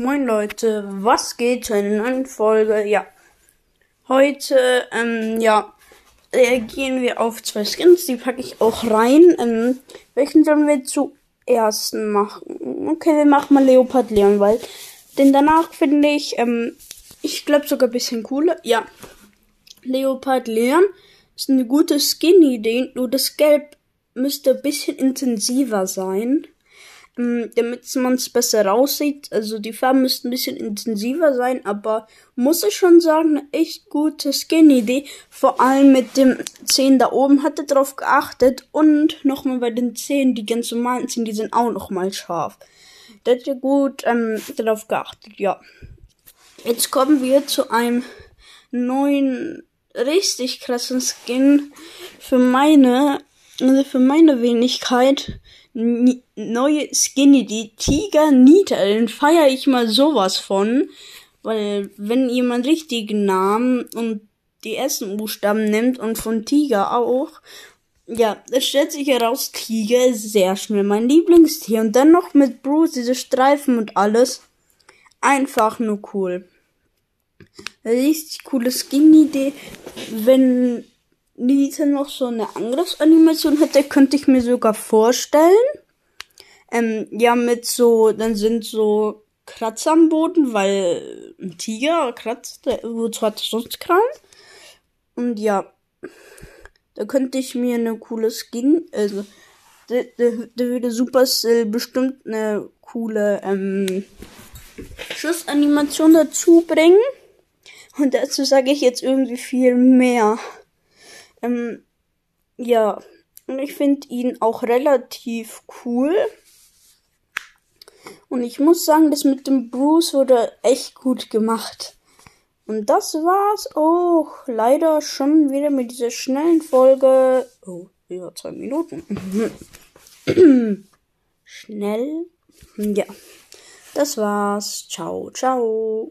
Moin Leute, was geht zu einer neuen Folge? Ja, heute, ähm, ja, reagieren wir auf zwei Skins, die packe ich auch rein. Ähm, welchen sollen wir zuerst machen? Okay, wir machen mal Leopard Leon, weil den danach finde ich, ähm, ich glaube sogar ein bisschen cooler. Ja, Leopard Leon ist eine gute Skin-Idee, nur das Gelb müsste ein bisschen intensiver sein damit man es besser aussieht. Also die Farben müssten ein bisschen intensiver sein, aber muss ich schon sagen, eine echt gute Skin-Idee. Vor allem mit dem Zehen da oben hat er drauf geachtet und nochmal bei den Zähnen, die ganz normalen Zähne, die sind auch nochmal scharf. Da hat er gut ähm, darauf geachtet, ja. Jetzt kommen wir zu einem neuen, richtig krassen Skin für meine, also für meine Wenigkeit neue Skinny, die Tiger Nita, den feiere ich mal sowas von. Weil wenn jemand richtigen Namen und die ersten Buchstaben nimmt und von Tiger auch, ja, es stellt sich heraus, Tiger ist sehr schnell mein Lieblingstier. Und dann noch mit Bruce, diese Streifen und alles. Einfach nur cool. Richtig coole Skin-Idee. Wenn Nita noch so eine Angriffsanimation hätte, könnte ich mir sogar vorstellen. Ähm, ja, mit so, dann sind so Kratzer am Boden, weil ein Tiger kratzt, wozu hat er sonst Krallen? Und ja, da könnte ich mir eine coole Skin, also, da, da, da würde Supercell bestimmt eine coole, ähm, Schussanimation dazu bringen. Und dazu sage ich jetzt irgendwie viel mehr. Ähm, ja, und ich finde ihn auch relativ cool. Und ich muss sagen, das mit dem Bruce wurde echt gut gemacht. Und das war's auch leider schon wieder mit dieser schnellen Folge. Oh, über zwei Minuten. Schnell. Ja. Das war's. Ciao, ciao.